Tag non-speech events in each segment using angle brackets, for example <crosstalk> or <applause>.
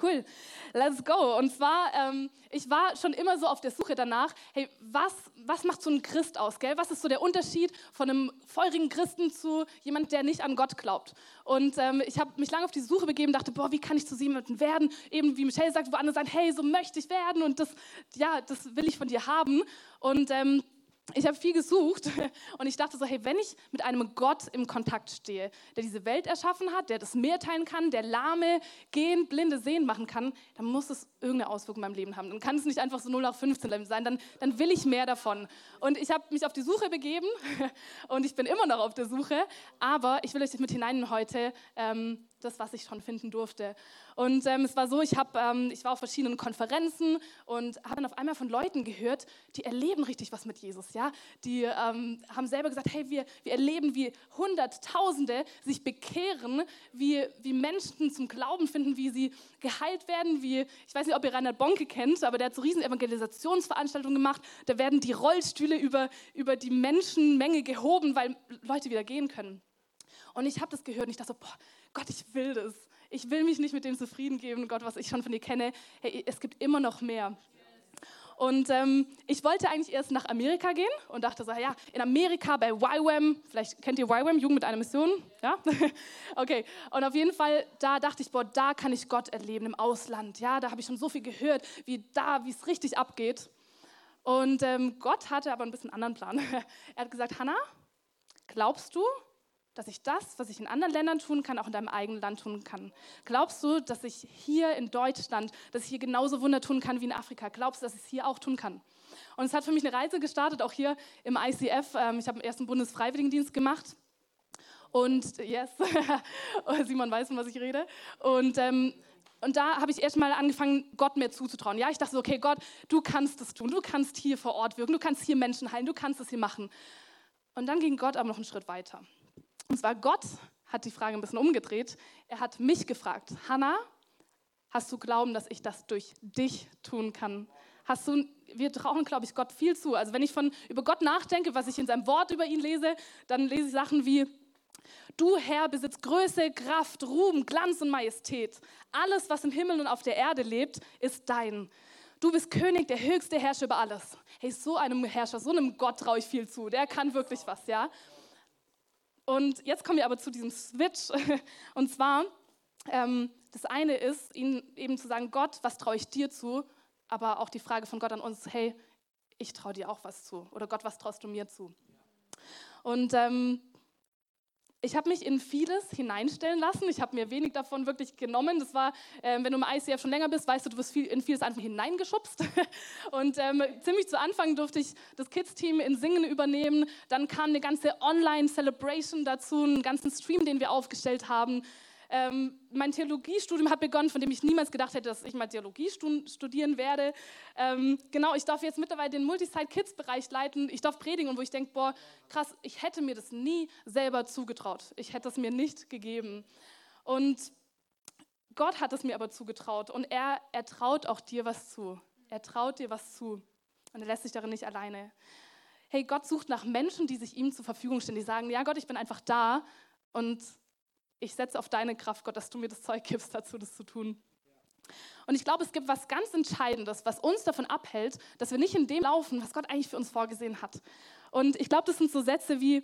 Cool, let's go. Und zwar, ähm, ich war schon immer so auf der Suche danach, hey, was, was macht so ein Christ aus, gell? Was ist so der Unterschied von einem feurigen Christen zu jemand, der nicht an Gott glaubt? Und ähm, ich habe mich lange auf die Suche begeben, dachte, boah, wie kann ich zu jemandem werden? Eben wie Michelle sagt, wo andere sagen, hey, so möchte ich werden und das, ja, das will ich von dir haben. Und ähm, ich habe viel gesucht <laughs> und ich dachte so, hey, wenn ich mit einem Gott im Kontakt stehe, der diese Welt erschaffen hat, der das Meer teilen kann, der Lahme gehen, Blinde sehen machen kann, dann muss es irgendeine Auswirkung in meinem Leben haben. Dann kann es nicht einfach so 0 nach 15 sein, dann, dann will ich mehr davon. Und ich habe mich auf die Suche begeben <laughs> und ich bin immer noch auf der Suche, aber ich will euch mit hinein heute ähm, das, was ich schon finden durfte. Und ähm, es war so, ich, hab, ähm, ich war auf verschiedenen Konferenzen und habe dann auf einmal von Leuten gehört, die erleben richtig was mit Jesus. Ja? Die ähm, haben selber gesagt, hey, wir, wir erleben, wie Hunderttausende sich bekehren, wie, wie Menschen zum Glauben finden, wie sie geheilt werden, wie, ich weiß nicht, ob ihr Reinhard Bonke kennt, aber der hat so riesen Evangelisationsveranstaltungen gemacht. Da werden die Rollstühle über, über die Menschenmenge gehoben, weil Leute wieder gehen können. Und ich habe das gehört und ich dachte so, boah, Gott, ich will das. Ich will mich nicht mit dem zufrieden geben, Gott, was ich schon von dir kenne. Hey, es gibt immer noch mehr. Und ähm, ich wollte eigentlich erst nach Amerika gehen und dachte so, ja, in Amerika bei YWAM, vielleicht kennt ihr YWAM, Jugend mit einer Mission, ja? <laughs> okay, und auf jeden Fall, da dachte ich, boah, da kann ich Gott erleben im Ausland, ja, da habe ich schon so viel gehört, wie da, wie es richtig abgeht. Und ähm, Gott hatte aber ein bisschen anderen Plan. <laughs> er hat gesagt, Hannah, glaubst du, dass ich das, was ich in anderen Ländern tun kann, auch in deinem eigenen Land tun kann? Glaubst du, dass ich hier in Deutschland, dass ich hier genauso Wunder tun kann wie in Afrika? Glaubst du, dass ich es hier auch tun kann? Und es hat für mich eine Reise gestartet, auch hier im ICF. Ähm, ich habe den ersten Bundesfreiwilligendienst gemacht. Und yes, <laughs> Simon weiß, von was ich rede. Und ähm, und da habe ich erstmal angefangen, Gott mehr zuzutrauen. Ja, ich dachte so, okay, Gott, du kannst das tun, du kannst hier vor Ort wirken, du kannst hier Menschen heilen, du kannst das hier machen. Und dann ging Gott aber noch einen Schritt weiter. Und zwar Gott hat die Frage ein bisschen umgedreht. Er hat mich gefragt, Hannah, hast du Glauben, dass ich das durch dich tun kann? Hast du, wir trauen, glaube ich, Gott viel zu. Also wenn ich von, über Gott nachdenke, was ich in seinem Wort über ihn lese, dann lese ich Sachen wie, du Herr besitzt Größe, Kraft, Ruhm, Glanz und Majestät. Alles, was im Himmel und auf der Erde lebt, ist dein. Du bist König, der höchste Herrscher über alles. Hey, so einem Herrscher, so einem Gott traue ich viel zu. Der kann wirklich was, ja? Und jetzt kommen wir aber zu diesem Switch. <laughs> Und zwar, ähm, das eine ist, ihnen eben zu sagen, Gott, was traue ich dir zu? Aber auch die Frage von Gott an uns, hey, ich traue dir auch was zu. Oder Gott, was traust du mir zu? Und ähm, ich habe mich in vieles hineinstellen lassen. Ich habe mir wenig davon wirklich genommen. Das war, äh, wenn du im ICF schon länger bist, weißt du, du wirst viel, in vieles einfach hineingeschubst. <laughs> Und ähm, ziemlich zu Anfang durfte ich das Kids-Team in Singen übernehmen. Dann kam eine ganze Online-Celebration dazu, einen ganzen Stream, den wir aufgestellt haben. Ähm, mein Theologiestudium hat begonnen, von dem ich niemals gedacht hätte, dass ich mal Theologie studieren werde. Ähm, genau, ich darf jetzt mittlerweile den Multisite-Kids-Bereich leiten. Ich darf predigen und wo ich denke, boah, krass, ich hätte mir das nie selber zugetraut. Ich hätte es mir nicht gegeben. Und Gott hat es mir aber zugetraut und er, er traut auch dir was zu. Er traut dir was zu und er lässt sich darin nicht alleine. Hey, Gott sucht nach Menschen, die sich ihm zur Verfügung stellen, die sagen, ja Gott, ich bin einfach da und ich setze auf deine Kraft, Gott, dass du mir das Zeug gibst, dazu das zu tun. Und ich glaube, es gibt was ganz Entscheidendes, was uns davon abhält, dass wir nicht in dem laufen, was Gott eigentlich für uns vorgesehen hat. Und ich glaube, das sind so Sätze wie,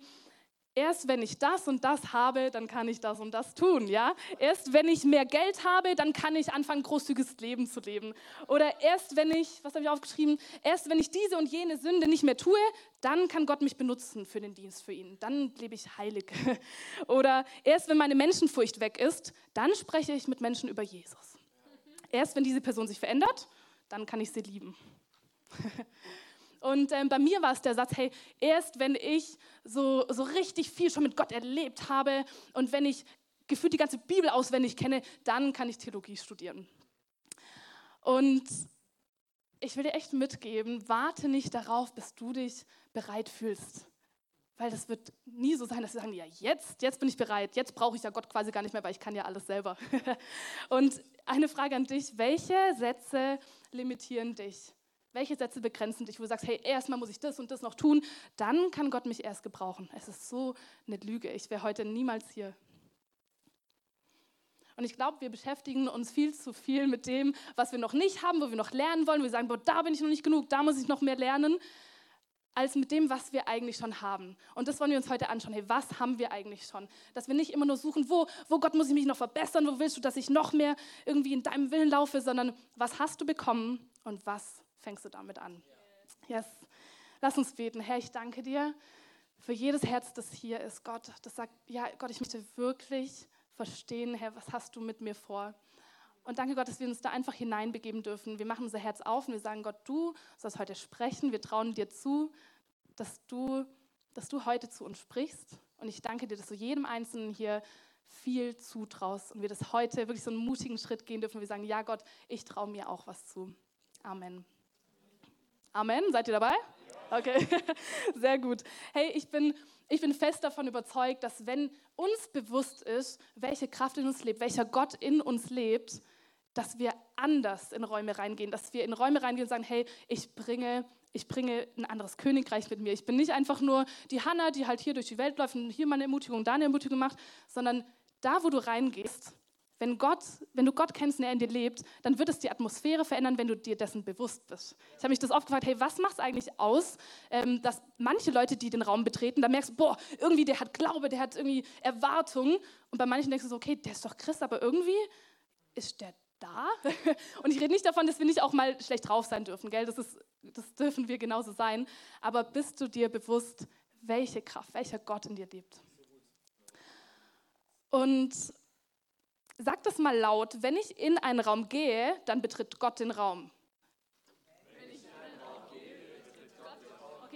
Erst wenn ich das und das habe, dann kann ich das und das tun, ja? Erst wenn ich mehr Geld habe, dann kann ich anfangen, großzügiges Leben zu leben. Oder erst wenn ich, was habe ich aufgeschrieben? Erst wenn ich diese und jene Sünde nicht mehr tue, dann kann Gott mich benutzen für den Dienst für ihn. Dann lebe ich heilig. <laughs> Oder erst wenn meine Menschenfurcht weg ist, dann spreche ich mit Menschen über Jesus. Erst wenn diese Person sich verändert, dann kann ich sie lieben. <laughs> Und ähm, bei mir war es der Satz, hey, erst wenn ich so, so richtig viel schon mit Gott erlebt habe und wenn ich gefühlt die ganze Bibel auswendig kenne, dann kann ich Theologie studieren. Und ich will dir echt mitgeben, warte nicht darauf, bis du dich bereit fühlst. Weil das wird nie so sein, dass wir sagen, ja, jetzt, jetzt bin ich bereit, jetzt brauche ich ja Gott quasi gar nicht mehr, weil ich kann ja alles selber. <laughs> Und eine Frage an dich, welche Sätze limitieren dich? Welche Sätze begrenzen dich, wo du sagst, hey, erstmal muss ich das und das noch tun, dann kann Gott mich erst gebrauchen. Es ist so eine Lüge. Ich wäre heute niemals hier. Und ich glaube, wir beschäftigen uns viel zu viel mit dem, was wir noch nicht haben, wo wir noch lernen wollen. Wir sagen, boah, da bin ich noch nicht genug, da muss ich noch mehr lernen, als mit dem, was wir eigentlich schon haben. Und das wollen wir uns heute anschauen. Hey, was haben wir eigentlich schon? Dass wir nicht immer nur suchen, wo, wo Gott muss ich mich noch verbessern, wo willst du, dass ich noch mehr irgendwie in deinem Willen laufe, sondern was hast du bekommen und was fängst du damit an? Yes. Lass uns beten. Herr, ich danke dir für jedes Herz, das hier ist. Gott, das sagt, ja, Gott, ich möchte wirklich verstehen, Herr, was hast du mit mir vor? Und danke Gott, dass wir uns da einfach hineinbegeben dürfen. Wir machen unser Herz auf und wir sagen, Gott, du sollst heute sprechen. Wir trauen dir zu, dass du, dass du heute zu uns sprichst. Und ich danke dir, dass du jedem Einzelnen hier viel zutraust und wir das heute wirklich so einen mutigen Schritt gehen dürfen. Wir sagen, ja Gott, ich traue mir auch was zu. Amen. Amen. Seid ihr dabei? Okay, <laughs> sehr gut. Hey, ich bin, ich bin fest davon überzeugt, dass wenn uns bewusst ist, welche Kraft in uns lebt, welcher Gott in uns lebt, dass wir anders in Räume reingehen, dass wir in Räume reingehen und sagen, hey, ich bringe, ich bringe ein anderes Königreich mit mir. Ich bin nicht einfach nur die Hanna, die halt hier durch die Welt läuft und hier meine Ermutigung, da eine Ermutigung macht, sondern da, wo du reingehst, wenn, Gott, wenn du Gott kennst und er in dir lebt, dann wird es die Atmosphäre verändern, wenn du dir dessen bewusst bist. Ich habe mich das oft gefragt, hey, was macht es eigentlich aus, ähm, dass manche Leute, die den Raum betreten, da merkst du, boah, irgendwie der hat Glaube, der hat irgendwie Erwartung. Und bei manchen denkst du so, okay, der ist doch Christ, aber irgendwie ist der da. <laughs> Und ich rede nicht davon, dass wir nicht auch mal schlecht drauf sein dürfen, gell? Das, ist, das dürfen wir genauso sein. Aber bist du dir bewusst, welche Kraft, welcher Gott in dir lebt? Und Sag das mal laut, wenn ich in einen Raum gehe, dann betritt Gott den Raum.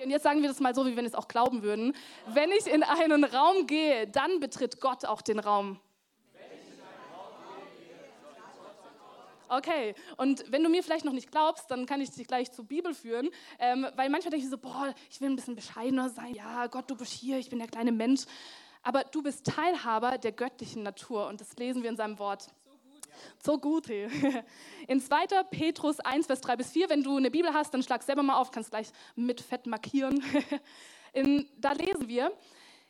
Und jetzt sagen wir das mal so, wie wenn wir es auch glauben würden. Wenn ich in einen Raum gehe, dann betritt Gott auch den Raum. Okay, und wenn du mir vielleicht noch nicht glaubst, dann kann ich dich gleich zur Bibel führen, ähm, weil manchmal denke ich so, boah, ich will ein bisschen bescheidener sein. Ja, Gott, du bist hier, ich bin der kleine Mensch aber du bist Teilhaber der göttlichen Natur und das lesen wir in seinem Wort. So gut. <laughs> In 2. Petrus 1, Vers 3 bis 4, wenn du eine Bibel hast, dann schlag selber mal auf, kannst gleich mit Fett markieren. <laughs> In, da lesen wir,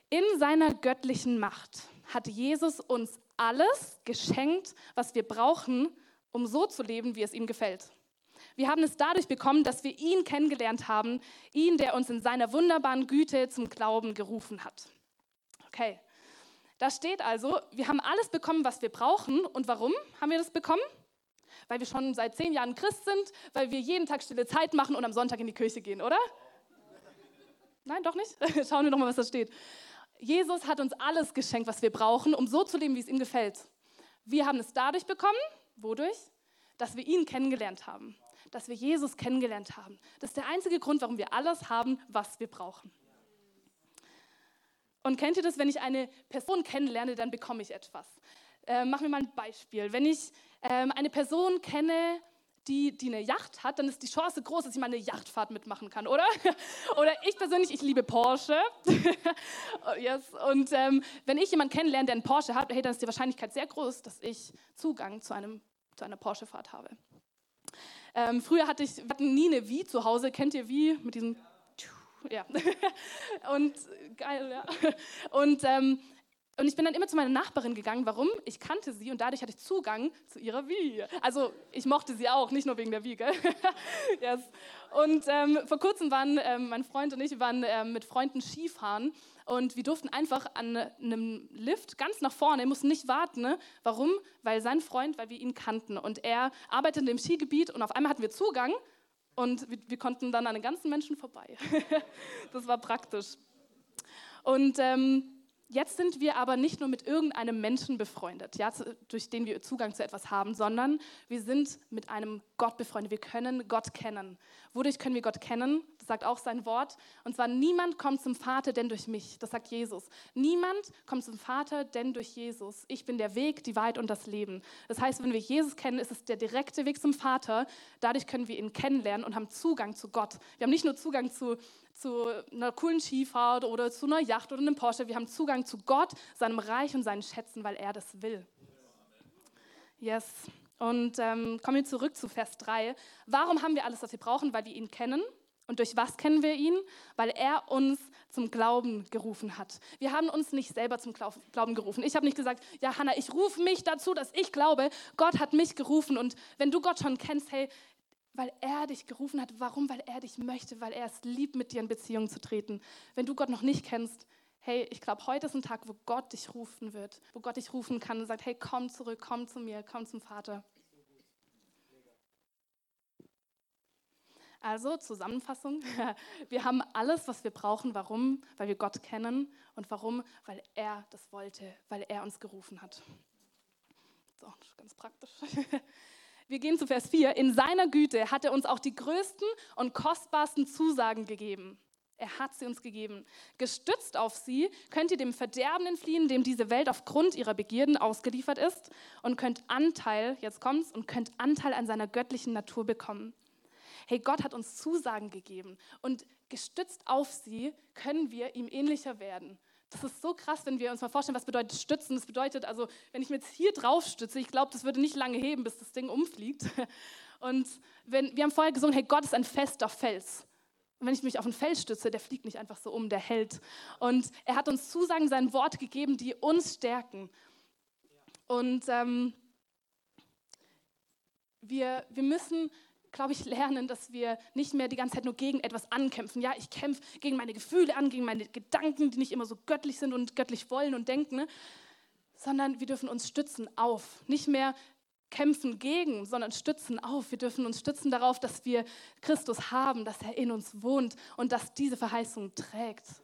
in seiner göttlichen Macht hat Jesus uns alles geschenkt, was wir brauchen, um so zu leben, wie es ihm gefällt. Wir haben es dadurch bekommen, dass wir ihn kennengelernt haben, ihn, der uns in seiner wunderbaren Güte zum Glauben gerufen hat. Okay. Da steht also, wir haben alles bekommen, was wir brauchen. Und warum haben wir das bekommen? Weil wir schon seit zehn Jahren Christ sind, weil wir jeden Tag stille Zeit machen und am Sonntag in die Kirche gehen, oder? Nein, doch nicht? <laughs> Schauen wir doch mal, was da steht. Jesus hat uns alles geschenkt, was wir brauchen, um so zu leben, wie es ihm gefällt. Wir haben es dadurch bekommen, wodurch? Dass wir ihn kennengelernt haben, dass wir Jesus kennengelernt haben. Das ist der einzige Grund, warum wir alles haben, was wir brauchen. Und kennt ihr das, wenn ich eine Person kennenlerne, dann bekomme ich etwas. Äh, machen wir mal ein Beispiel. Wenn ich ähm, eine Person kenne, die, die eine Yacht hat, dann ist die Chance groß, dass ich mal eine Yachtfahrt mitmachen kann, oder? <laughs> oder ich persönlich, ich liebe Porsche. <laughs> yes. Und ähm, wenn ich jemanden kennenlerne, der einen Porsche hat, hey, dann ist die Wahrscheinlichkeit sehr groß, dass ich Zugang zu, einem, zu einer Porsche-Fahrt habe. Ähm, früher hatte ich, wir hatten nie eine Wie zu Hause. Kennt ihr Wie mit diesem. <laughs> Und geil, ja. Und, ähm, und ich bin dann immer zu meiner Nachbarin gegangen. Warum? Ich kannte sie und dadurch hatte ich Zugang zu ihrer Wie. Also ich mochte sie auch, nicht nur wegen der Wie, gell? <laughs> yes. Und ähm, vor kurzem waren ähm, mein Freund und ich waren ähm, mit Freunden Skifahren und wir durften einfach an einem Lift ganz nach vorne, mussten nicht warten. Ne? Warum? Weil sein Freund, weil wir ihn kannten und er arbeitet in dem Skigebiet und auf einmal hatten wir Zugang und wir, wir konnten dann an den ganzen Menschen vorbei. <laughs> das war praktisch. Und ähm, Jetzt sind wir aber nicht nur mit irgendeinem Menschen befreundet, ja, durch den wir Zugang zu etwas haben, sondern wir sind mit einem Gott befreundet. Wir können Gott kennen. Wodurch können wir Gott kennen? Das sagt auch sein Wort. Und zwar, niemand kommt zum Vater, denn durch mich. Das sagt Jesus. Niemand kommt zum Vater, denn durch Jesus. Ich bin der Weg, die Wahrheit und das Leben. Das heißt, wenn wir Jesus kennen, ist es der direkte Weg zum Vater. Dadurch können wir ihn kennenlernen und haben Zugang zu Gott. Wir haben nicht nur Zugang zu zu einer coolen Skifahrt oder zu einer Yacht oder einem Porsche. Wir haben Zugang zu Gott, seinem Reich und seinen Schätzen, weil er das will. Yes. Und ähm, kommen wir zurück zu Vers 3. Warum haben wir alles, was wir brauchen? Weil wir ihn kennen Und durch was kennen wir ihn? Weil er uns zum Glauben gerufen hat. Wir haben uns nicht selber zum Glauben gerufen. Ich habe nicht gesagt, ja, Hannah, ich rufe mich dazu, dass ich glaube. Gott hat mich gerufen. Und wenn du Gott schon kennst, hey, weil er dich gerufen hat. Warum? Weil er dich möchte, weil er es liebt, mit dir in Beziehung zu treten. Wenn du Gott noch nicht kennst, hey, ich glaube, heute ist ein Tag, wo Gott dich rufen wird, wo Gott dich rufen kann und sagt, hey, komm zurück, komm zu mir, komm zum Vater. Also Zusammenfassung, <laughs> wir haben alles, was wir brauchen. Warum? Weil wir Gott kennen. Und warum? Weil er das wollte, weil er uns gerufen hat. So, ganz praktisch. <laughs> Wir gehen zu Vers 4. In seiner Güte hat er uns auch die größten und kostbarsten Zusagen gegeben. Er hat sie uns gegeben. Gestützt auf sie könnt ihr dem Verderben entfliehen, dem diese Welt aufgrund ihrer Begierden ausgeliefert ist und könnt Anteil, jetzt kommt's, und könnt Anteil an seiner göttlichen Natur bekommen. Hey, Gott hat uns Zusagen gegeben und gestützt auf sie können wir ihm ähnlicher werden. Das ist so krass, wenn wir uns mal vorstellen, was bedeutet stützen. Das bedeutet also, wenn ich mir jetzt hier drauf stütze, ich glaube, das würde nicht lange heben, bis das Ding umfliegt. <laughs> Und wenn, wir haben vorher gesungen, hey, Gott ist ein fester Fels. Und wenn ich mich auf einen Fels stütze, der fliegt nicht einfach so um, der hält. Und er hat uns Zusagen, sein Wort gegeben, die uns stärken. Und ähm, wir, wir müssen glaube ich, lernen, dass wir nicht mehr die ganze Zeit nur gegen etwas ankämpfen. Ja, ich kämpfe gegen meine Gefühle an, gegen meine Gedanken, die nicht immer so göttlich sind und göttlich wollen und denken, ne? sondern wir dürfen uns stützen auf. Nicht mehr kämpfen gegen, sondern stützen auf. Wir dürfen uns stützen darauf, dass wir Christus haben, dass er in uns wohnt und dass diese Verheißung trägt.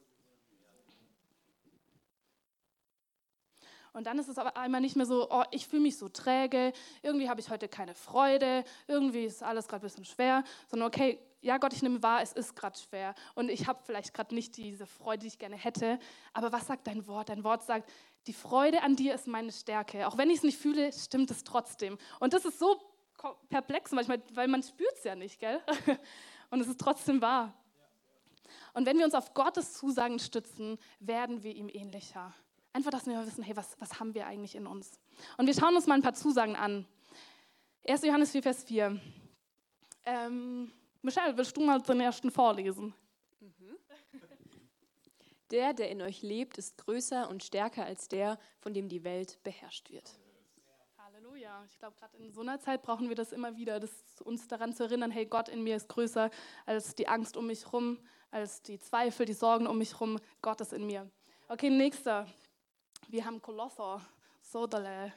Und dann ist es aber einmal nicht mehr so, oh, ich fühle mich so träge, irgendwie habe ich heute keine Freude, irgendwie ist alles gerade ein bisschen schwer, sondern okay, ja Gott, ich nehme wahr, es ist gerade schwer und ich habe vielleicht gerade nicht diese Freude, die ich gerne hätte. Aber was sagt dein Wort? Dein Wort sagt, die Freude an dir ist meine Stärke. Auch wenn ich es nicht fühle, stimmt es trotzdem. Und das ist so perplex manchmal, weil man spürt es ja nicht, gell? <laughs> Und es ist trotzdem wahr. Und wenn wir uns auf Gottes Zusagen stützen, werden wir ihm ähnlicher. Einfach, dass wir wissen, hey, was, was haben wir eigentlich in uns? Und wir schauen uns mal ein paar Zusagen an. 1. Johannes 4, Vers 4. Ähm, Michelle, willst du mal den ersten vorlesen? Mhm. Der, der in euch lebt, ist größer und stärker als der, von dem die Welt beherrscht wird. Halleluja. Ich glaube, gerade in so einer Zeit brauchen wir das immer wieder, das, uns daran zu erinnern, hey, Gott in mir ist größer als die Angst um mich herum, als die Zweifel, die Sorgen um mich herum. Gott ist in mir. Okay, nächster. Wir haben Kolosser, Sodale.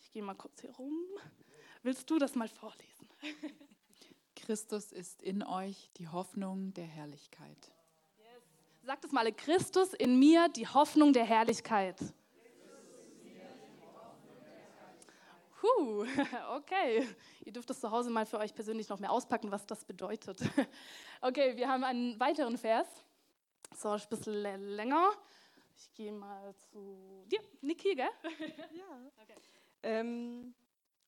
Ich gehe mal kurz hier rum. Willst du das mal vorlesen? <laughs> Christus ist in euch die Hoffnung der Herrlichkeit. Yes. Sagt es mal, Christus in mir die Hoffnung der Herrlichkeit. Puh, <laughs> okay. Ihr dürft es zu Hause mal für euch persönlich noch mehr auspacken, was das bedeutet. <laughs> Okay, wir haben einen weiteren Vers. So, ein bisschen länger. Ich gehe mal zu dir, Niki, gell? <laughs> Ja. Okay. Ähm,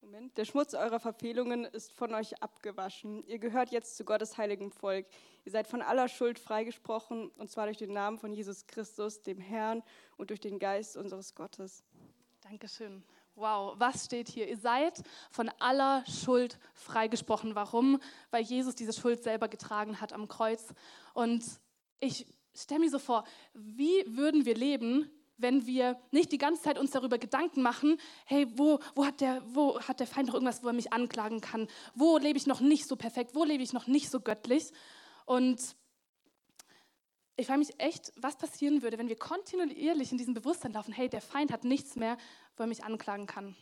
Moment. Der Schmutz eurer Verfehlungen ist von euch abgewaschen. Ihr gehört jetzt zu Gottes heiligem Volk. Ihr seid von aller Schuld freigesprochen, und zwar durch den Namen von Jesus Christus, dem Herrn, und durch den Geist unseres Gottes. Dankeschön. Wow, was steht hier? Ihr seid von aller Schuld freigesprochen. Warum? Weil Jesus diese Schuld selber getragen hat am Kreuz. Und ich stell mir so vor, wie würden wir leben, wenn wir nicht die ganze Zeit uns darüber Gedanken machen, hey, wo, wo, hat der, wo hat der Feind noch irgendwas, wo er mich anklagen kann? Wo lebe ich noch nicht so perfekt? Wo lebe ich noch nicht so göttlich? Und ich frage mich echt, was passieren würde, wenn wir kontinuierlich in diesem Bewusstsein laufen, hey, der Feind hat nichts mehr, wo er mich anklagen kann.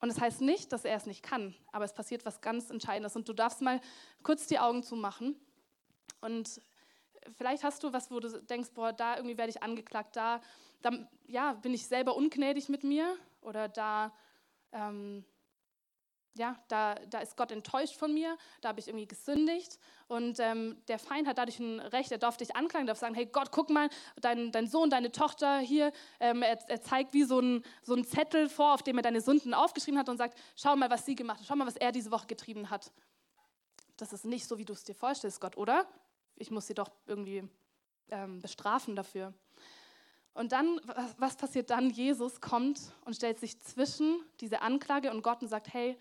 Und das heißt nicht, dass er es nicht kann, aber es passiert was ganz Entscheidendes. Und du darfst mal kurz die Augen zumachen und vielleicht hast du was, wo du denkst, boah, da irgendwie werde ich angeklagt, da, da ja, bin ich selber ungnädig mit mir oder da, ähm, ja, da, da ist Gott enttäuscht von mir, da habe ich irgendwie gesündigt und ähm, der Feind hat dadurch ein Recht, er darf dich anklagen, darf sagen, hey Gott, guck mal, dein, dein Sohn, deine Tochter hier, ähm, er, er, zeigt wie so ein, so ein Zettel vor, auf dem er deine Sünden aufgeschrieben hat und sagt, schau mal, was sie gemacht hat, schau mal, was er diese Woche getrieben hat. Das ist nicht so, wie du es dir vorstellst, Gott, oder? Ich muss sie doch irgendwie ähm, bestrafen dafür. Und dann, was, passiert dann? Jesus kommt und stellt sich zwischen diese Anklage und Gott und sagt, hey,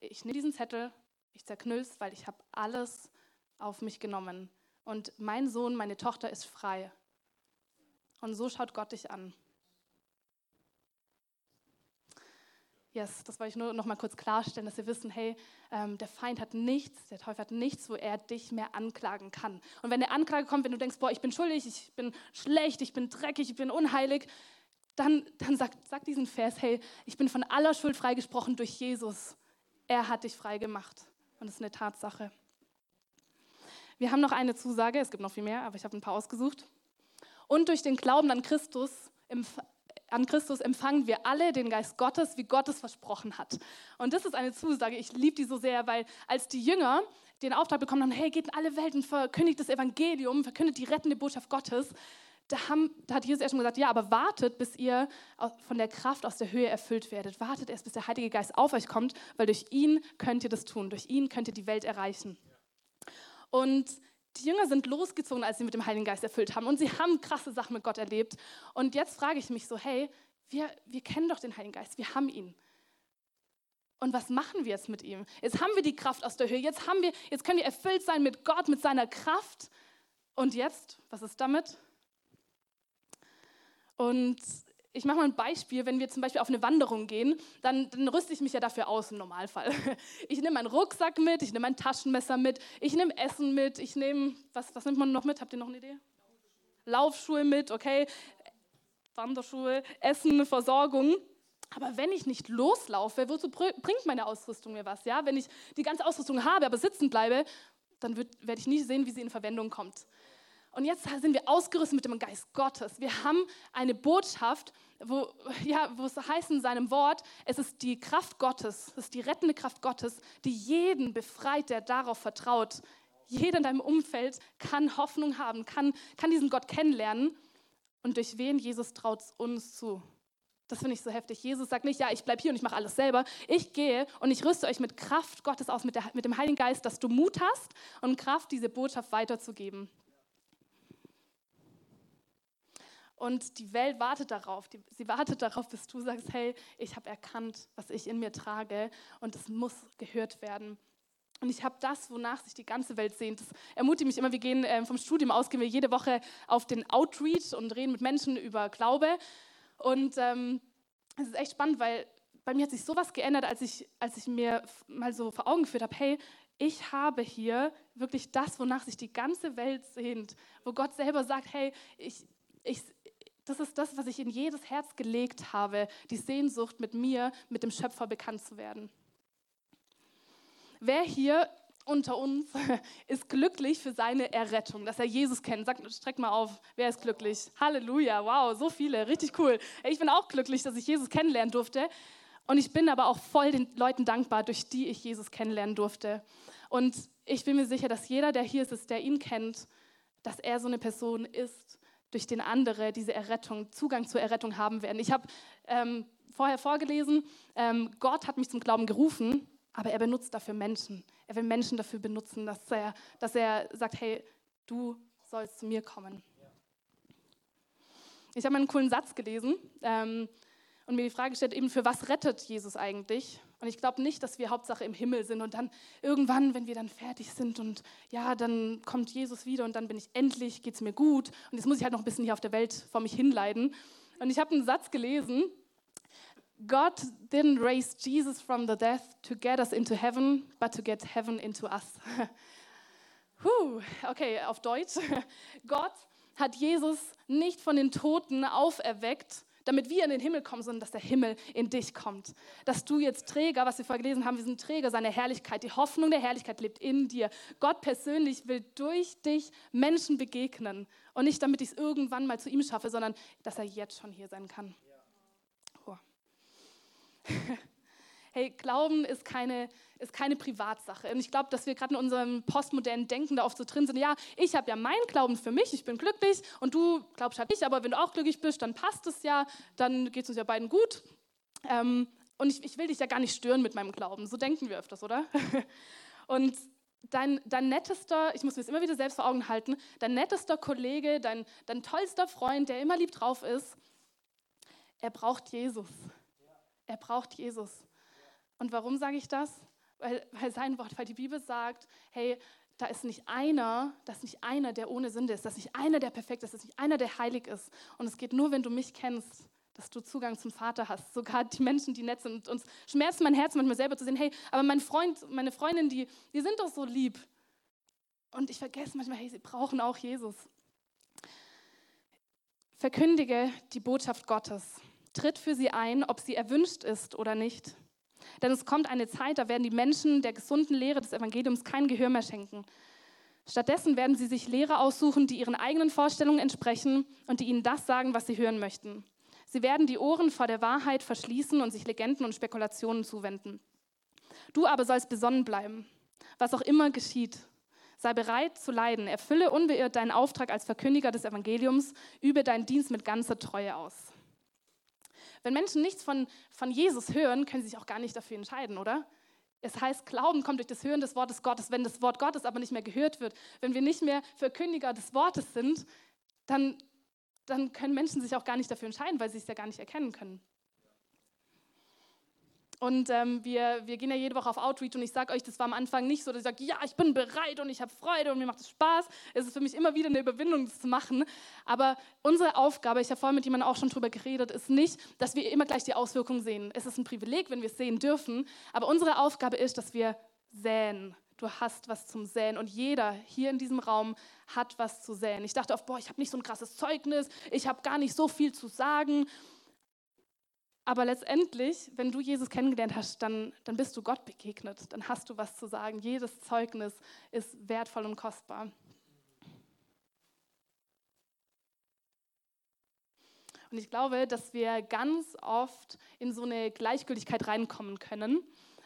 ich nehme diesen Zettel, ich zerknüll's, weil ich habe alles auf mich genommen. und mein Sohn, meine Tochter ist frei. Und so schaut Gott dich an. Yes, das wollte ich nur noch mal kurz klarstellen, dass wir wissen, hey, ähm, der Feind hat nichts, der Teufel hat nichts, wo er dich mehr anklagen kann. Und wenn der Anklage kommt, wenn du denkst, boah, ich bin schuldig, ich bin schlecht, ich bin dreckig, ich bin unheilig, dann, dann sag, sag diesen Vers, hey, ich bin von aller Schuld freigesprochen durch Jesus. Er hat dich frei gemacht. Und das ist eine Tatsache. Wir haben noch eine Zusage, es gibt noch viel mehr, aber ich habe ein paar ausgesucht. Und durch den Glauben an Christus, an Christus empfangen wir alle den Geist Gottes, wie Gott es versprochen hat. Und das ist eine Zusage, ich liebe die so sehr, weil als die Jünger den Auftrag bekommen haben, hey, geht in alle Welten, verkündigt das Evangelium, verkündigt die rettende Botschaft Gottes, da, haben, da hat Jesus erstmal gesagt, ja, aber wartet, bis ihr von der Kraft aus der Höhe erfüllt werdet. Wartet erst, bis der Heilige Geist auf euch kommt, weil durch ihn könnt ihr das tun. Durch ihn könnt ihr die Welt erreichen. Und die Jünger sind losgezogen, als sie mit dem Heiligen Geist erfüllt haben. Und sie haben krasse Sachen mit Gott erlebt. Und jetzt frage ich mich so, hey, wir, wir kennen doch den Heiligen Geist, wir haben ihn. Und was machen wir jetzt mit ihm? Jetzt haben wir die Kraft aus der Höhe, jetzt, haben wir, jetzt können wir erfüllt sein mit Gott, mit seiner Kraft. Und jetzt, was ist damit? Und ich mache mal ein Beispiel, wenn wir zum Beispiel auf eine Wanderung gehen, dann, dann, rüste ich mich ja dafür aus im Normalfall. <laughs> Ich nehme meinen Rucksack mit, ich nehme mein Taschenmesser mit, ich nehme Essen mit, ich nehme, was, was nimmt man noch mit? Habt ihr noch eine Idee? Laufschuhe mit, okay, Wanderschuhe, Essen, Versorgung. Aber wenn ich nicht loslaufe, wozu bringt meine Ausrüstung mir was? Ja? Wenn ich die ganze Ausrüstung habe, aber sitzen bleibe, dann werde ich nie sehen, wie sie in Verwendung kommt. Und jetzt sind wir ausgerüstet mit dem Geist Gottes. Wir haben eine Botschaft, wo, ja, wo es heißt in seinem Wort, es ist die Kraft Gottes, es ist die rettende Kraft Gottes, die jeden befreit, der darauf vertraut. Jeder in deinem Umfeld kann Hoffnung haben, kann, kann diesen Gott kennenlernen. Und durch wen Jesus traut es uns zu? Das finde ich so heftig. Jesus sagt nicht, ja, ich bleibe hier und ich mache alles selber. Ich gehe und ich rüste euch mit Kraft Gottes aus, mit, der, mit dem Heiligen Geist, dass du Mut hast und Kraft, diese Botschaft weiterzugeben. Und die Welt wartet darauf. Sie wartet darauf, bis du sagst, hey, ich habe erkannt, was ich in mir trage und es muss gehört werden. Und ich habe das, wonach sich die ganze Welt sehnt. Das ermutigt mich immer. Wir gehen äh, vom Studium aus, gehen wir jede Woche auf den Outreach und reden mit Menschen über Glaube. Und ähm, es ist echt spannend, weil bei mir hat sich sowas geändert, als ich, als ich mir mal so vor Augen geführt habe, hey, ich habe hier wirklich das, wonach sich die ganze Welt sehnt, wo Gott selber sagt, hey, ich, ich, das ist das, was ich in jedes Herz gelegt habe, die Sehnsucht mit mir, mit dem Schöpfer bekannt zu werden. Wer hier unter uns <laughs> ist glücklich für seine Errettung, dass er Jesus kennt. Sag, streck mal auf, wer ist glücklich? Halleluja, wow, so viele, richtig cool. Ich bin auch glücklich, dass ich Jesus kennenlernen durfte. Und ich bin aber auch voll den Leuten dankbar, durch die ich Jesus kennenlernen durfte. Und ich bin mir sicher, dass jeder, der hier ist, der ihn kennt, dass er so eine Person ist, durch den andere diese Errettung, Zugang zur Errettung haben werden. Ich habe ähm, vorher vorgelesen, ähm, Gott hat mich zum Glauben gerufen, aber er benutzt dafür Menschen. Er will Menschen dafür benutzen, dass er, dass er sagt, hey, du sollst zu mir kommen. Ich habe einen coolen Satz gelesen ähm, und mir die Frage gestellt, eben für was rettet Jesus eigentlich? Und ich glaube nicht, dass wir Hauptsache im Himmel sind und dann irgendwann, wenn wir dann fertig sind und ja, dann kommt Jesus wieder und dann bin ich endlich, geht es mir gut und jetzt muss ich halt noch ein bisschen hier auf der Welt vor mich hinleiden. Und ich habe einen Satz gelesen, God didn't raise Jesus from the death to get us into heaven, but to get heaven into us. <laughs> Puh, okay, auf Deutsch. <laughs> Gott hat Jesus nicht von den Toten auferweckt, damit wir in den Himmel kommen, sondern dass der Himmel in dich kommt. Dass du jetzt Träger, was wir vorher gelesen haben, wir sind Träger seiner Herrlichkeit. Die Hoffnung der Herrlichkeit lebt in dir. Gott persönlich will durch dich Menschen begegnen. Und nicht, damit ich es irgendwann mal zu ihm schaffe, sondern dass er jetzt schon hier sein kann. Oh. <laughs> hey, Glauben ist keine, ist keine Privatsache. Und ich glaube, dass wir gerade in unserem postmodernen Denken da oft so drin sind, ja, ich habe ja meinen Glauben für mich, ich bin glücklich und du glaubst halt nicht, aber wenn du auch glücklich bist, dann passt es ja, dann geht es uns ja beiden gut. Ähm, und ich, ich will dich ja gar nicht stören mit meinem Glauben. So denken wir öfters, oder? <laughs> und dein, dein nettester, ich muss mir das immer wieder selbst vor Augen halten, dein nettester Kollege, dein, dein tollster Freund, der immer lieb drauf ist, er braucht Jesus. Er braucht Jesus. Und warum sage ich das? Weil, weil sein Wort, weil die Bibel sagt, hey, da ist nicht einer, da ist nicht einer, der ohne Sünde ist, da ist nicht einer, der perfekt ist, da ist nicht einer, der heilig ist. Und es geht nur, wenn du mich kennst, dass du Zugang zum Vater hast. Sogar die Menschen, die nett sind. Und uns schmerzt mein Herz manchmal selber zu sehen, hey, aber mein Freund, meine Freundin, die, die sind doch so lieb. Und ich vergesse manchmal, hey, sie brauchen auch Jesus. Verkündige die Botschaft Gottes. Tritt für sie ein, ob sie erwünscht ist oder nicht. Denn es kommt eine Zeit, da werden die Menschen der gesunden Lehre des Evangeliums kein Gehör mehr schenken. Stattdessen werden sie sich Lehrer aussuchen, die ihren eigenen Vorstellungen entsprechen und die ihnen das sagen, was sie hören möchten. Sie werden die Ohren vor der Wahrheit verschließen und sich Legenden und Spekulationen zuwenden. Du aber sollst besonnen bleiben, was auch immer geschieht. Sei bereit zu leiden. Erfülle unbeirrt deinen Auftrag als Verkündiger des Evangeliums. Übe deinen Dienst mit ganzer Treue aus. Wenn Menschen nichts von, von Jesus hören, können sie sich auch gar nicht dafür entscheiden, oder? Es heißt, Glauben kommt durch das Hören des Wortes Gottes. Wenn das Wort Gottes aber nicht mehr gehört wird, wenn wir nicht mehr Verkündiger des Wortes sind, dann dann können Menschen sich auch gar nicht dafür entscheiden, weil sie es ja gar nicht erkennen können. Und ähm, wir, wir gehen ja jede Woche auf Outreach und ich sage euch, das war am Anfang nicht so, dass ich sage, ja, ich bin bereit und ich habe Freude und mir macht es Spaß. Es ist für mich immer wieder eine Überwindung, das zu machen. Aber unsere Aufgabe, ich habe vorhin mit jemandem auch schon drüber geredet, ist nicht, dass wir immer gleich die Auswirkungen sehen. Es ist ein Privileg, wenn wir es sehen dürfen. Aber unsere Aufgabe ist, dass wir säen du hast was zum Säen. Und jeder hier in diesem Raum hat was zu säen. Ich dachte oft, boah, ich habe nicht so ein krasses Zeugnis, ich habe gar nicht so viel zu sagen. Aber letztendlich, wenn du Jesus kennengelernt hast, dann, dann bist du Gott begegnet. Dann hast du was zu sagen. Jedes Zeugnis ist wertvoll und kostbar. Und ich glaube, dass wir ganz oft in so eine Gleichgültigkeit reinkommen können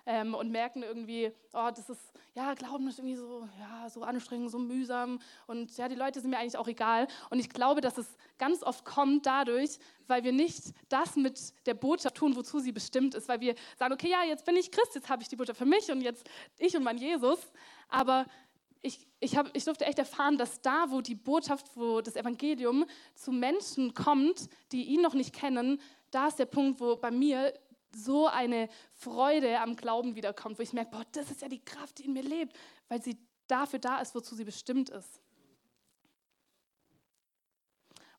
ähm, und merken irgendwie, oh, das ist, ja, Glauben ist irgendwie so, ja, so anstrengend, so mühsam. Und ja, die Leute sind mir eigentlich auch egal. Und ich glaube, dass es ganz oft kommt dadurch, weil wir nicht das mit der Botschaft tun, wozu sie bestimmt ist, weil wir sagen, okay, ja, jetzt bin ich Christ, jetzt habe ich die Botschaft für mich und jetzt ich und mein Jesus, aber ich, ich, hab, ich durfte echt erfahren, dass da, wo die Botschaft, wo das Evangelium zu Menschen kommt, die ihn noch nicht kennen, da ist der Punkt, wo bei mir so eine Freude am Glauben wiederkommt, wo ich merke, boah, das ist ja die Kraft, die in mir lebt, weil sie dafür da ist, wozu sie bestimmt ist.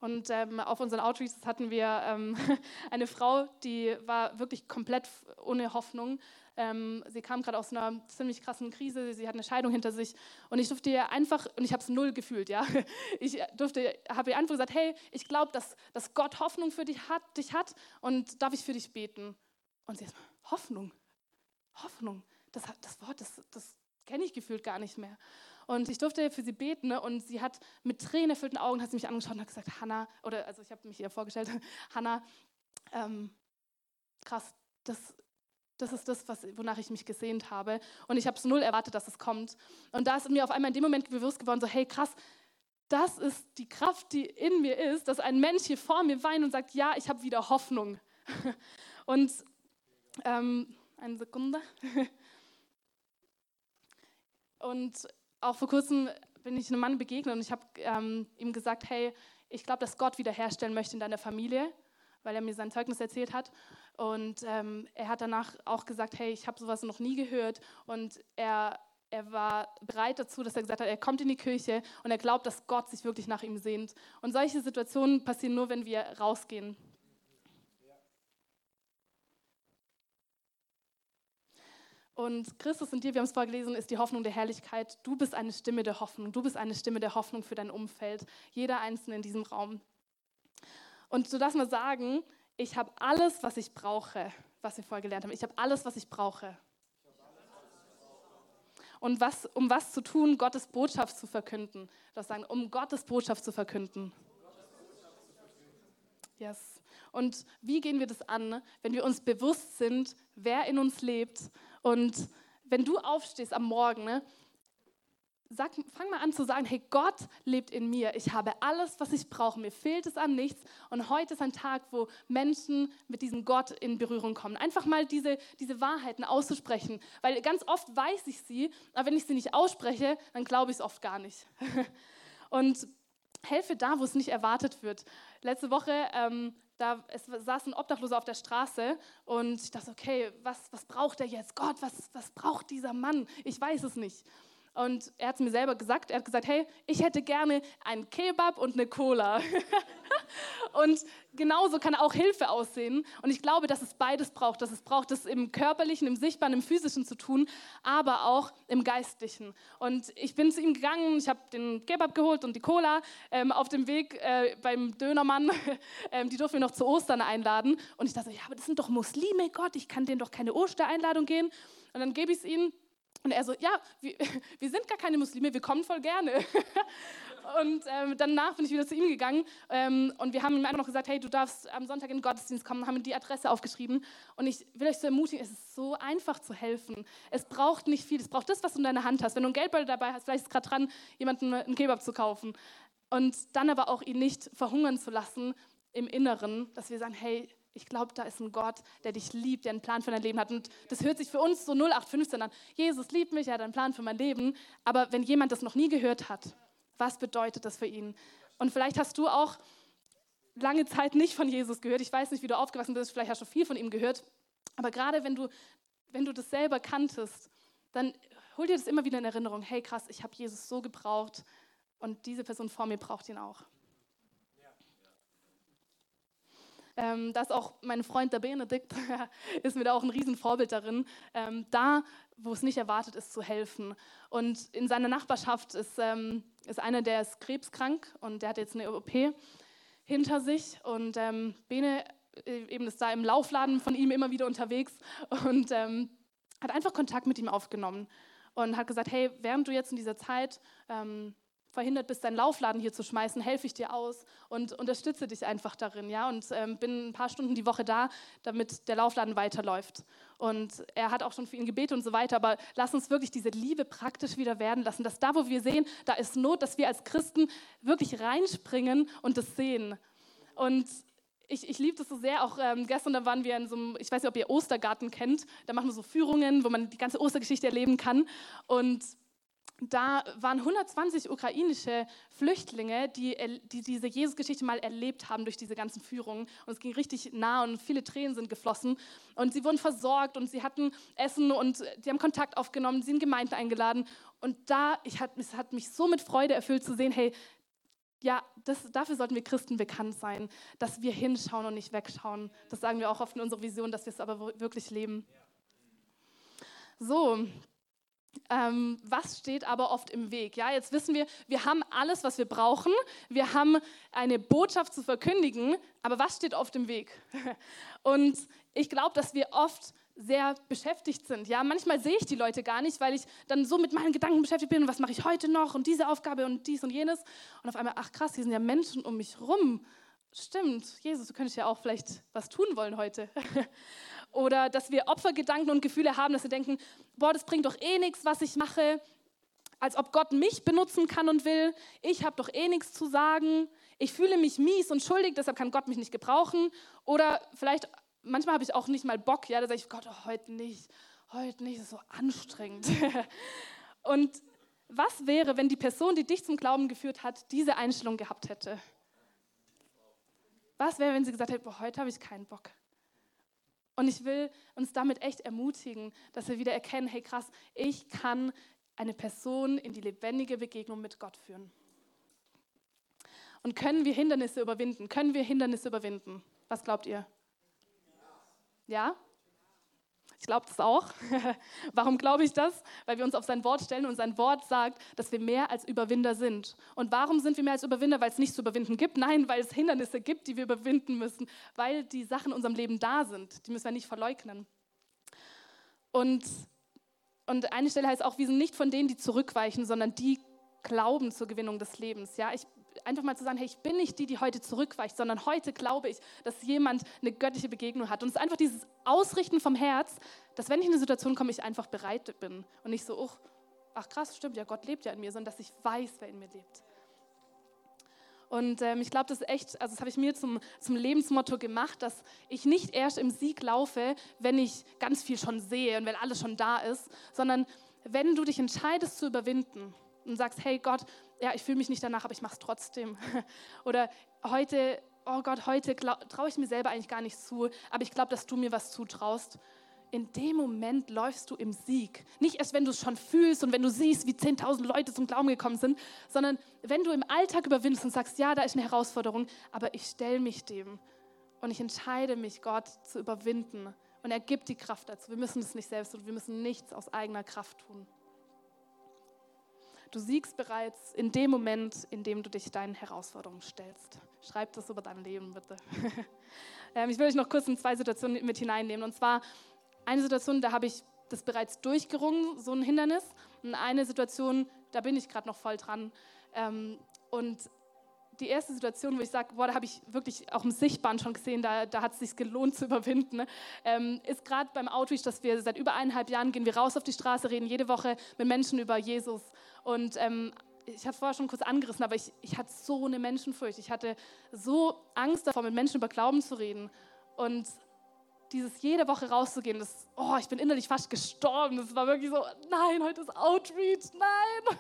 Und ähm, auf unseren Outreaches hatten wir ähm, <laughs> eine Frau, die war wirklich komplett ohne Hoffnung. Ähm, sie kam gerade aus einer ziemlich krassen Krise, sie hat eine Scheidung hinter sich und ich durfte ihr einfach, und ich habe es null gefühlt, ja, <laughs> ich habe ihr einfach gesagt, hey, ich glaube, dass, dass Gott Hoffnung für dich hat, dich hat und darf ich für dich beten? Und sie ist Hoffnung, Hoffnung. Das, das Wort, das, das kenne ich gefühlt gar nicht mehr. Und ich durfte für sie beten ne? und sie hat mit Tränen erfüllten Augen hat sie mich angeschaut und hat gesagt, Hannah, oder also ich habe mich ihr vorgestellt, <laughs> Hannah, ähm, krass, das, das ist das, was, wonach ich mich gesehnt habe. Und ich habe es null erwartet, dass es kommt. Und da ist mir auf einmal in dem Moment bewusst geworden, so hey, krass, das ist die Kraft, die in mir ist, dass ein Mensch hier vor mir weint und sagt, ja, ich habe wieder Hoffnung. <laughs> Und ähm, eine Sekunde. Und auch vor kurzem bin ich einem Mann begegnet und ich habe ähm, ihm gesagt, hey, ich glaube, dass Gott wiederherstellen möchte in deiner Familie, weil er mir sein Zeugnis erzählt hat. Und ähm, er hat danach auch gesagt, hey, ich habe sowas noch nie gehört. Und er, er war bereit dazu, dass er gesagt hat, er kommt in die Kirche und er glaubt, dass Gott sich wirklich nach ihm sehnt. Und solche Situationen passieren nur, wenn wir rausgehen. Und Christus in dir, wir haben es vorgelesen, ist die Hoffnung der Herrlichkeit. Du bist eine Stimme der Hoffnung. Du bist eine Stimme der Hoffnung für dein Umfeld. Jeder Einzelne in diesem Raum. Und so darfst mal sagen, ich habe alles, was ich brauche, was wir vorher gelernt haben. Ich habe alles, was ich brauche. Und was, um was zu tun, Gottes Botschaft zu verkünden. Das sagen, um Gottes Botschaft zu verkünden. Yes. Und wie gehen wir das an, wenn wir uns bewusst sind, wer in uns lebt und wenn du aufstehst am Morgen, ne, sag, fang mal an zu sagen, hey, Gott lebt in mir. Ich habe alles, was ich brauche. Mir fehlt es an nichts. Und heute ist ein Tag, wo Menschen mit diesem Gott in Berührung kommen. Einfach mal diese, diese Wahrheiten auszusprechen. Weil ganz oft weiß ich sie, aber wenn ich sie nicht ausspreche, dann glaube ich es oft gar nicht. <laughs> Und helfe da, wo es nicht erwartet wird. Letzte Woche ähm, da es saß ein Obdachloser auf der Straße und ich dachte, okay, was, was braucht er jetzt? Gott, was, was braucht dieser Mann? Ich weiß es nicht. Und er hat es mir selber gesagt. Er hat gesagt, hey, ich hätte gerne einen Kebab und eine Cola. <laughs> und genauso kann auch Hilfe aussehen. Und ich glaube, dass es beides braucht. Dass es braucht, das im körperlichen, im sichtbaren, im physischen zu tun, aber auch im geistlichen. Und ich bin zu ihm gegangen, ich habe den Kebab geholt und die Cola ähm, auf dem Weg äh, beim Dönermann. <laughs> ähm, die durften wir noch zu Ostern einladen. Und ich dachte, ja, aber das sind doch Muslime, Gott, ich kann denen doch keine Ostereinladung geben. Und dann gebe ich es ihnen und er so, ja, wir, <laughs> wir sind gar keine Muslime, wir kommen voll gerne. <laughs> Und ähm, danach bin ich wieder zu ihm gegangen ähm, und wir haben ihm einfach noch gesagt, hey, du darfst am Sonntag in den Gottesdienst kommen, haben die Adresse aufgeschrieben. Und ich will euch so ermutigen, es ist so einfach zu helfen. Es braucht nicht viel, es braucht das, was du in deiner Hand hast. Wenn du einen Geldbeutel dabei hast, vielleicht ist es gerade dran, jemanden einen Kebab zu kaufen. Und dann aber auch ihn nicht verhungern zu lassen im Inneren, dass wir sagen, hey, ich glaube, da ist ein Gott, der dich liebt, der einen Plan für dein Leben hat. Und das hört sich für uns so 0815 an. Jesus liebt mich, er hat einen Plan für mein Leben. Aber wenn jemand das noch nie gehört hat, was bedeutet das für ihn? Und vielleicht hast du auch lange Zeit nicht von Jesus gehört. Ich weiß nicht, wie du aufgewachsen bist, vielleicht hast du viel von ihm gehört. Aber gerade wenn du, wenn du das selber kanntest, dann hol dir das immer wieder in Erinnerung. Hey, krass, ich habe Jesus so gebraucht und diese Person vor mir braucht ihn auch. Ähm, da ist auch mein Freund der Benedikt, <laughs> ist mir da auch ein Riesenvorbild darin, ähm, da, wo es nicht erwartet ist, zu helfen. Und in seiner Nachbarschaft ist, ähm, ist einer, der ist krebskrank und der hat jetzt eine OP hinter sich. Und ähm, Bene äh, eben ist da im Laufladen von ihm immer wieder unterwegs und ähm, hat einfach Kontakt mit ihm aufgenommen und hat gesagt, hey, während du jetzt in dieser Zeit ähm, verhindert bist, deinen Laufladen hier zu schmeißen, helfe ich dir aus und unterstütze dich einfach darin, ja, und ähm, bin ein paar Stunden die Woche da, damit der Laufladen weiterläuft. Und er hat auch schon für ihn gebetet und so weiter, aber lass uns wirklich diese Liebe praktisch wieder werden lassen, dass da, wo wir sehen, da ist Not, dass wir als Christen wirklich reinspringen und das sehen. Und ich, ich liebe das so sehr. Auch ähm, gestern, da waren wir in so einem, ich weiß nicht, ob ihr Ostergarten kennt, da machen wir so Führungen, wo man die ganze Ostergeschichte erleben kann. Und da waren 120 ukrainische Flüchtlinge, die, die diese Jesus-Geschichte mal erlebt haben durch diese ganzen Führungen. Und es ging richtig nah und viele Tränen sind geflossen. Und sie wurden versorgt und sie hatten Essen und die haben Kontakt aufgenommen, sie sind Gemeinden eingeladen. Und da, ich hat, es hat mich so mit Freude erfüllt zu sehen, hey, ja, das, dafür sollten wir Christen bekannt sein, dass wir hinschauen und nicht wegschauen. Das sagen wir auch oft in unserer Vision, dass wir es aber wirklich leben. So, ähm, was steht aber oft im Weg? Ja, jetzt wissen wir, wir haben alles, was wir brauchen. Wir haben eine Botschaft zu verkündigen, aber was steht oft im Weg? <laughs> Und ich glaube, dass wir oft sehr beschäftigt sind. Ja, manchmal sehe ich die Leute gar nicht, weil ich dann so mit meinen Gedanken beschäftigt bin, was mache ich heute noch und diese Aufgabe und dies und jenes. Und auf einmal, ach krass, hier sind ja Menschen um mich rum. Stimmt, Jesus, du könntest ja auch vielleicht was tun wollen heute. <laughs> Oder dass wir Opfergedanken und Gefühle haben, dass wir denken, boah, das bringt doch eh nichts, was ich mache, als ob Gott mich benutzen kann und will. Ich habe doch eh nichts zu sagen. Ich fühle mich mies und schuldig, deshalb kann Gott mich nicht gebrauchen. Oder vielleicht, manchmal habe ich auch nicht mal Bock, ja, da sage ich, Gott, oh, heute nicht, heute nicht, das ist so anstrengend. <laughs> und was wäre, wenn die Person, die dich zum Glauben geführt hat, diese Einstellung gehabt hätte? Was wäre, wenn sie gesagt hätte, boah, heute habe ich keinen Bock? Und ich will uns damit echt ermutigen, dass wir wieder erkennen, hey krass, ich kann eine Person in die lebendige Begegnung mit Gott führen. Und können wir Hindernisse überwinden? Können wir Hindernisse überwinden? Was glaubt ihr? Ja? Ich glaube das auch. <laughs> Warum glaube ich das? Weil wir uns auf sein Wort stellen und sein Wort sagt, dass wir mehr als Überwinder sind. Und warum sind wir mehr als Überwinder? Weil es nichts zu überwinden gibt? Nein, weil es Hindernisse gibt, die wir überwinden müssen, weil die Sachen in unserem Leben da sind. Die müssen wir nicht verleugnen. Und, und eine Stelle heißt auch, wir sind nicht von denen, die zurückweichen, sondern die glauben zur Gewinnung des Lebens. Ja, ich einfach mal zu sagen, hey, ich bin nicht die, die heute zurückweicht, sondern heute glaube ich, dass jemand eine göttliche Begegnung hat. Und es ist einfach dieses Ausrichten vom Herz, dass wenn ich in eine Situation komme, ich einfach bereit bin und nicht so, oh, ach krass, stimmt, ja, Gott lebt ja in mir, sondern dass ich weiß, wer in mir lebt. Und ähm, ich glaube, das ist echt, also das habe ich mir zum, zum Lebensmotto gemacht, dass ich nicht erst im Sieg laufe, wenn ich ganz viel schon sehe und wenn alles schon da ist, sondern wenn du dich entscheidest zu überwinden und sagst, hey Gott, ja, ich fühle mich nicht danach, aber ich mache es trotzdem. <laughs> Oder heute, oh Gott, heute traue ich mir selber eigentlich gar nicht zu, aber ich glaube, dass du mir was zutraust. in dem Moment läufst du im Sieg. Nicht erst, wenn du es schon fühlst und wenn du siehst, wie 10.000 Leute zum Glauben gekommen sind, sondern wenn du im Alltag überwindest und sagst, ja, da ist eine Herausforderung, aber ich stelle mich dem und ich entscheide mich, Gott zu überwinden. Und er gibt die Kraft dazu. Wir müssen es nicht selbst tun, wir müssen nichts aus eigener Kraft tun. Du siegst bereits in dem Moment, in dem du dich deinen Herausforderungen stellst. Schreib das über dein Leben, bitte. <laughs> Ähm, ich will euch noch kurz in zwei Situationen mit hineinnehmen. Und zwar eine Situation, da habe ich das bereits durchgerungen, so ein Hindernis. Und eine Situation, da bin ich gerade noch voll dran. Ähm, und die erste Situation, wo ich sage, boah, da habe ich wirklich auch im Sichtbaren schon gesehen, da, da hat es sich gelohnt zu überwinden, ne? ähm, ist gerade beim Outreach, dass wir seit über eineinhalb Jahren gehen wir raus auf die Straße, reden jede Woche mit Menschen über Jesus. Und ähm, ich habe vorher schon kurz angerissen, aber ich, ich hatte so eine Menschenfurcht. Ich hatte so Angst davor, mit Menschen über Glauben zu reden. Und dieses jede Woche rauszugehen, das, oh, ich bin innerlich fast gestorben. Das war wirklich so, nein, heute ist Outreach, nein.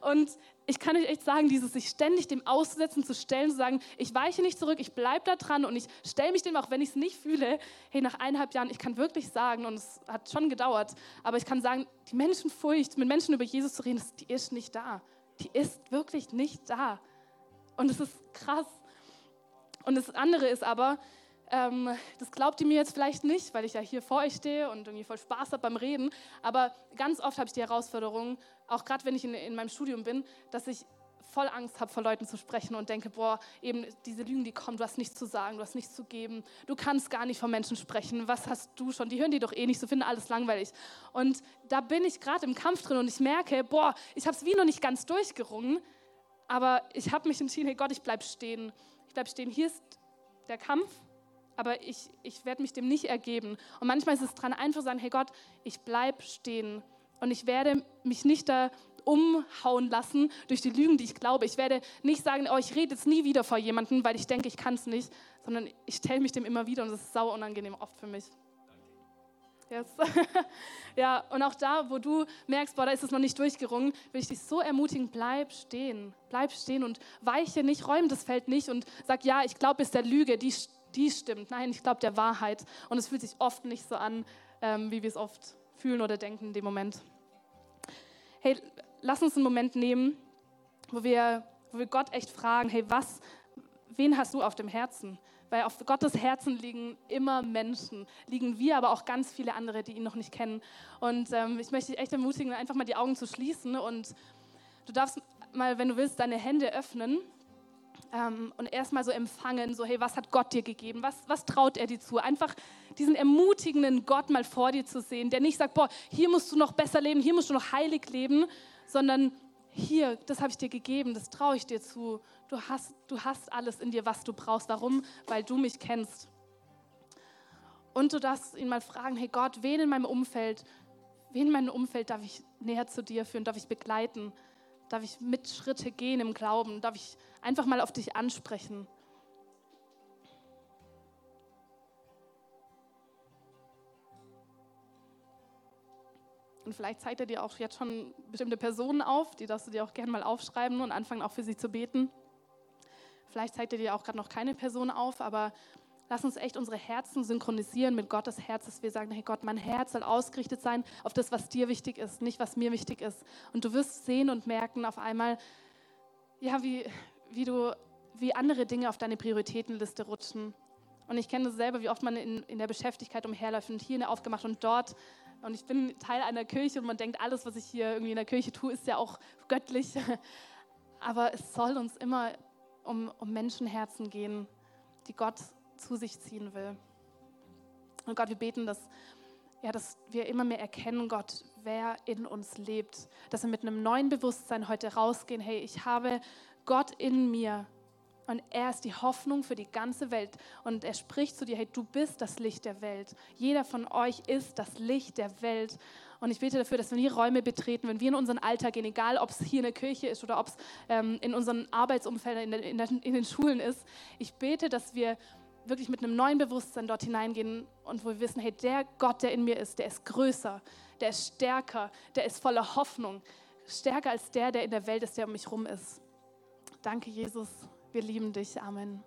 <laughs> Und ich kann euch echt sagen, dieses sich ständig dem auszusetzen, zu stellen, zu sagen, ich weiche nicht zurück, ich bleibe da dran und ich stelle mich dem, auch wenn ich es nicht fühle. Hey, nach eineinhalb Jahren, ich kann wirklich sagen, und es hat schon gedauert, aber ich kann sagen, die Menschenfurcht, mit Menschen über Jesus zu reden, die ist nicht da. Die ist wirklich nicht da. Und es ist krass. Und das andere ist aber, ähm, das glaubt ihr mir jetzt vielleicht nicht, weil ich ja hier vor euch stehe und irgendwie voll Spaß habe beim Reden. Aber ganz oft habe ich die Herausforderung, auch gerade wenn ich in, in meinem Studium bin, dass ich voll Angst habe, vor Leuten zu sprechen und denke, boah, eben diese Lügen, die kommen, du hast nichts zu sagen, du hast nichts zu geben, du kannst gar nicht von Menschen sprechen, was hast du schon? Die hören die doch eh nicht, so finden alles langweilig. Und da bin ich gerade im Kampf drin und ich merke, boah, ich habe es wie noch nicht ganz durchgerungen, aber ich habe mich entschieden, hey Gott, ich bleibe stehen. Ich bleibe stehen, hier ist der Kampf aber ich, ich werde mich dem nicht ergeben. Und manchmal ist es dran, einfach zu sagen, hey Gott, ich bleibe stehen und ich werde mich nicht da umhauen lassen durch die Lügen, die ich glaube. Ich werde nicht sagen, oh, ich rede jetzt nie wieder vor jemandem, weil ich denke, ich kann es nicht, sondern ich stelle mich dem immer wieder und das ist sauer unangenehm oft für mich. Yes. <laughs> ja, und auch da, wo du merkst, boah, da ist es noch nicht durchgerungen, will ich dich so ermutigen, bleib stehen. Bleib stehen und weiche nicht, räume das Feld nicht und sag, ja, ich glaube, es ist der Lüge, die die stimmt. Nein, ich glaube der Wahrheit. Und es fühlt sich oft nicht so an, ähm, wie wir es oft fühlen oder denken in dem Moment. Hey, lass uns einen Moment nehmen, wo wir, wo wir Gott echt fragen, hey, was, wen hast du auf dem Herzen? Weil auf Gottes Herzen liegen immer Menschen, liegen wir, aber auch ganz viele andere, die ihn noch nicht kennen. Und ähm, ich möchte dich echt ermutigen, einfach mal die Augen zu schließen und du darfst mal, wenn du willst, deine Hände öffnen ähm, und erstmal so empfangen, so hey, was hat Gott dir gegeben? Was, was traut er dir zu? Einfach diesen ermutigenden Gott mal vor dir zu sehen, der nicht sagt, boah, hier musst du noch besser leben, hier musst du noch heilig leben, sondern hier, das habe ich dir gegeben, das traue ich dir zu. Du hast, du hast alles in dir, was du brauchst. Warum? Weil du mich kennst. Und du darfst ihn mal fragen, hey Gott, wen in meinem Umfeld, wen in meinem Umfeld darf ich näher zu dir führen, darf ich begleiten? Darf ich mit Schritte gehen im Glauben? Darf ich einfach mal auf dich ansprechen? Und vielleicht zeigt er dir auch jetzt schon bestimmte Personen auf, die darfst du dir auch gerne mal aufschreiben und anfangen auch für sie zu beten. Vielleicht zeigt er dir auch gerade noch keine Person auf, aber Lass uns echt unsere Herzen synchronisieren mit Gottes Herz, dass wir sagen, hey Gott, mein Herz soll ausgerichtet sein auf das, was dir wichtig ist, nicht was mir wichtig ist. Und du wirst sehen und merken auf einmal, ja, wie, wie du, wie andere Dinge auf deine Prioritätenliste rutschen. Und ich kenne das selber, wie oft man in, in der Beschäftigkeit umherläuft und hier eine aufgemacht und dort. Und ich bin Teil einer Kirche und man denkt, alles, was ich hier irgendwie in der Kirche tue, ist ja auch göttlich. <laughs> Aber es soll uns immer um, um Menschenherzen gehen, die Gott zu sich ziehen will. Und Gott, wir beten, dass, ja, dass wir immer mehr erkennen, Gott, wer in uns lebt. Dass wir mit einem neuen Bewusstsein heute rausgehen, hey, ich habe Gott in mir und er ist die Hoffnung für die ganze Welt. Und er spricht zu dir, hey, du bist das Licht der Welt. Jeder von euch ist das Licht der Welt. Und ich bete dafür, dass wenn wir Räume betreten, wenn wir in unseren Alltag gehen, egal ob es hier in der Kirche ist oder ob es ähm, in unseren Arbeitsumfeldern, in, in, in den Schulen ist, ich bete, dass wir wirklich mit einem neuen Bewusstsein dort hineingehen und wo wir wissen, hey, der Gott, der in mir ist, der ist größer, der ist stärker, der ist voller Hoffnung, stärker als der, der in der Welt ist, der um mich rum ist. Danke, Jesus. Wir lieben dich. Amen.